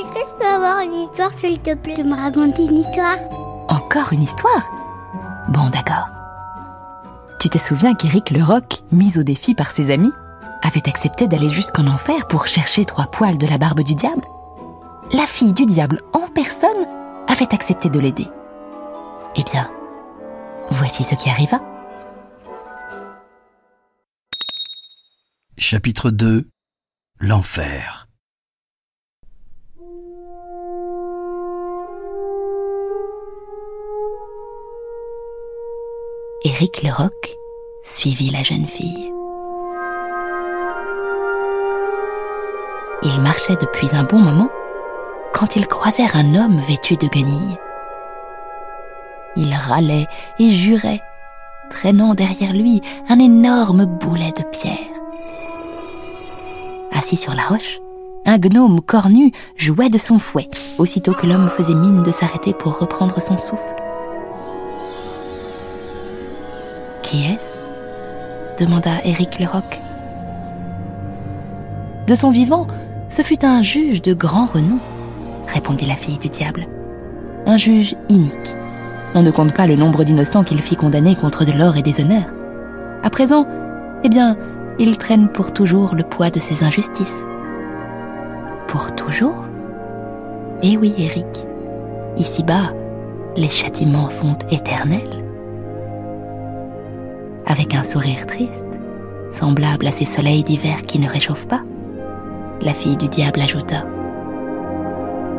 Est-ce que je peux avoir une histoire, s'il te plaît, de me raconter une histoire? Encore une histoire? Bon, d'accord. Tu te souviens qu'Éric le Roc, mis au défi par ses amis, avait accepté d'aller jusqu'en enfer pour chercher trois poils de la barbe du diable? La fille du diable en personne avait accepté de l'aider. Eh bien, voici ce qui arriva. Chapitre 2 L'enfer Éric Leroc suivit la jeune fille. Ils marchaient depuis un bon moment quand ils croisèrent un homme vêtu de guenilles. Il râlait et jurait, traînant derrière lui un énorme boulet de pierre. Assis sur la roche, un gnome cornu jouait de son fouet, aussitôt que l'homme faisait mine de s'arrêter pour reprendre son souffle. Qui est-ce demanda Éric Leroc. De son vivant, ce fut un juge de grand renom, répondit la fille du diable. Un juge inique. On ne compte pas le nombre d'innocents qu'il fit condamner contre de l'or et des honneurs. À présent, eh bien, il traîne pour toujours le poids de ses injustices. Pour toujours? Eh oui, Éric. Ici-bas, les châtiments sont éternels avec un sourire triste, semblable à ces soleils d'hiver qui ne réchauffent pas. La fille du diable ajouta.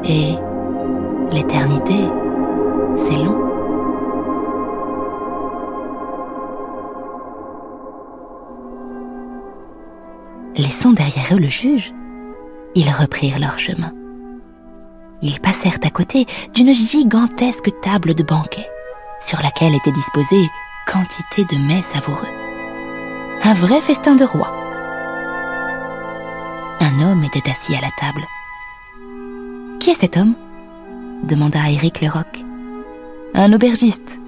Et l'éternité, c'est long. Laissant derrière eux le juge, ils reprirent leur chemin. Ils passèrent à côté d'une gigantesque table de banquet, sur laquelle étaient disposés quantité de mets savoureux. Un vrai festin de roi. Un homme était assis à la table. Qui est cet homme? demanda Éric Leroc. Un aubergiste,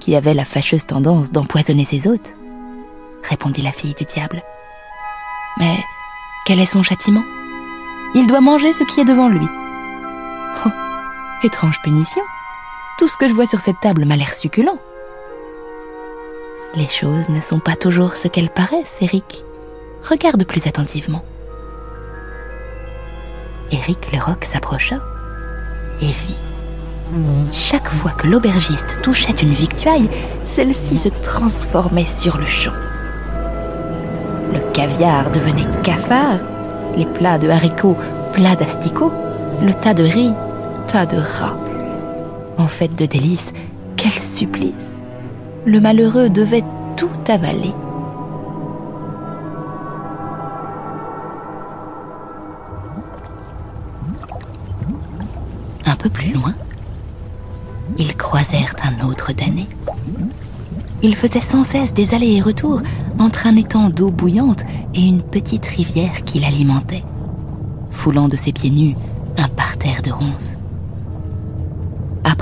qui avait la fâcheuse tendance d'empoisonner ses hôtes, répondit la fille du diable. Mais quel est son châtiment? Il doit manger ce qui est devant lui. Oh, étrange punition. Tout ce que je vois sur cette table m'a l'air succulent. Les choses ne sont pas toujours ce qu'elles paraissent, Eric. Regarde plus attentivement. Eric Leroc s'approcha et vit. Chaque fois que l'aubergiste touchait une victuaille, celle-ci se transformait sur le champ. Le caviar devenait cafard, les plats de haricots plats d'asticots, le tas de riz tas de rats. En fait de délices, quel supplice le malheureux devait tout avaler. Un peu plus loin, ils croisèrent un autre damné. Il faisait sans cesse des allers et retours entre un étang d'eau bouillante et une petite rivière qui l'alimentait, foulant de ses pieds nus un parterre de ronces.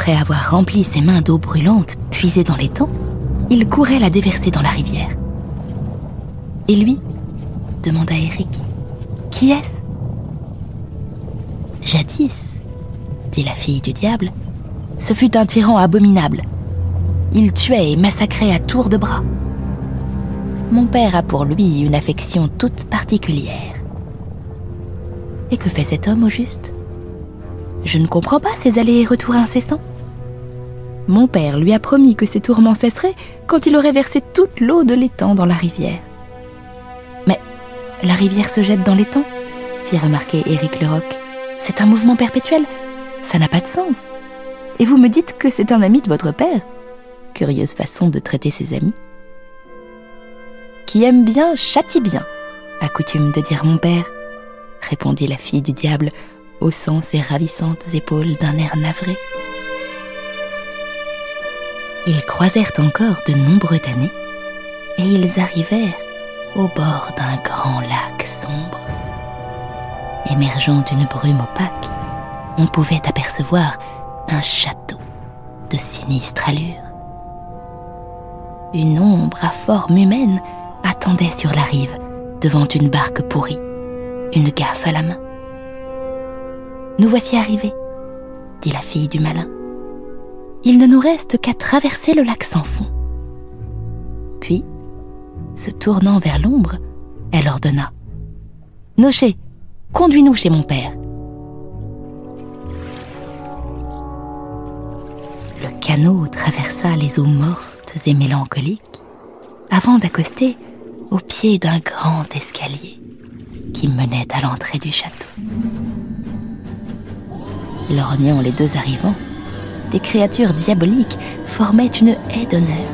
Après avoir rempli ses mains d'eau brûlante puisée dans l'étang, il courait la déverser dans la rivière. Et lui demanda Eric. Qui est-ce Jadis, dit la fille du diable, ce fut un tyran abominable. Il tuait et massacrait à tour de bras. Mon père a pour lui une affection toute particulière. Et que fait cet homme au juste? Je ne comprends pas ces allers et retours incessants. Mon père lui a promis que ses tourments cesseraient quand il aurait versé toute l'eau de l'étang dans la rivière. Mais la rivière se jette dans l'étang fit remarquer Éric Leroc. C'est un mouvement perpétuel. Ça n'a pas de sens. Et vous me dites que c'est un ami de votre père Curieuse façon de traiter ses amis. Qui aime bien châtie bien, a coutume de dire mon père. répondit la fille du diable, haussant ses ravissantes épaules d'un air navré. Ils croisèrent encore de nombreuses années et ils arrivèrent au bord d'un grand lac sombre. Émergeant d'une brume opaque, on pouvait apercevoir un château de sinistre allure. Une ombre à forme humaine attendait sur la rive, devant une barque pourrie, une gaffe à la main. Nous voici arrivés, dit la fille du malin. Il ne nous reste qu'à traverser le lac sans fond. Puis, se tournant vers l'ombre, elle ordonna Nocher, conduis-nous chez mon père. Le canot traversa les eaux mortes et mélancoliques avant d'accoster au pied d'un grand escalier qui menait à l'entrée du château. Lorgnant les deux arrivants, des créatures diaboliques formaient une haie d'honneur.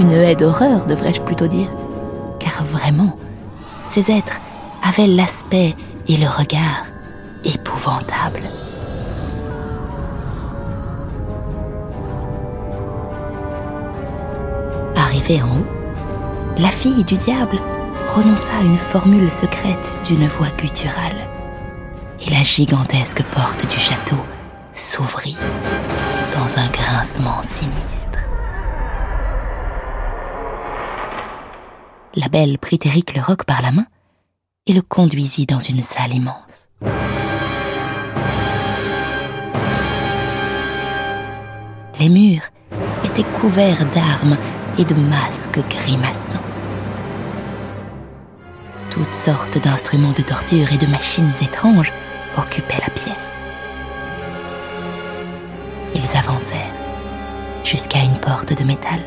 Une haie d'horreur, devrais-je plutôt dire, car vraiment, ces êtres avaient l'aspect et le regard épouvantables. Arrivée en haut, la fille du diable prononça une formule secrète d'une voix gutturale, et la gigantesque porte du château s'ouvrit dans un grincement sinistre. La belle prit Éric le roc par la main et le conduisit dans une salle immense. Les murs étaient couverts d'armes et de masques grimaçants. Toutes sortes d'instruments de torture et de machines étranges occupaient la pièce. Ils avancèrent jusqu'à une porte de métal.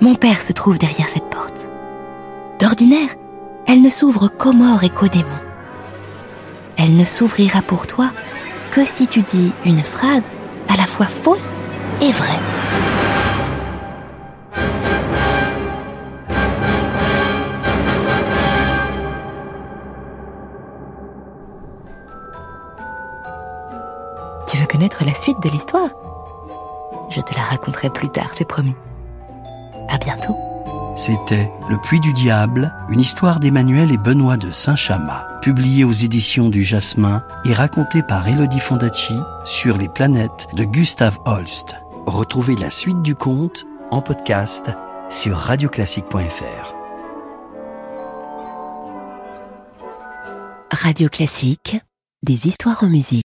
Mon père se trouve derrière cette porte. D'ordinaire, elle ne s'ouvre qu'aux morts et qu'aux démons. Elle ne s'ouvrira pour toi que si tu dis une phrase à la fois fausse et vraie. Veux connaître la suite de l'histoire Je te la raconterai plus tard, c'est promis. À bientôt. C'était Le Puits du Diable, une histoire d'Emmanuel et Benoît de Saint-Chamas, publiée aux éditions du Jasmin et racontée par Elodie Fondacci sur les planètes de Gustave Holst. Retrouvez la suite du conte en podcast sur radioclassique.fr. Radio Classique, des histoires en musique.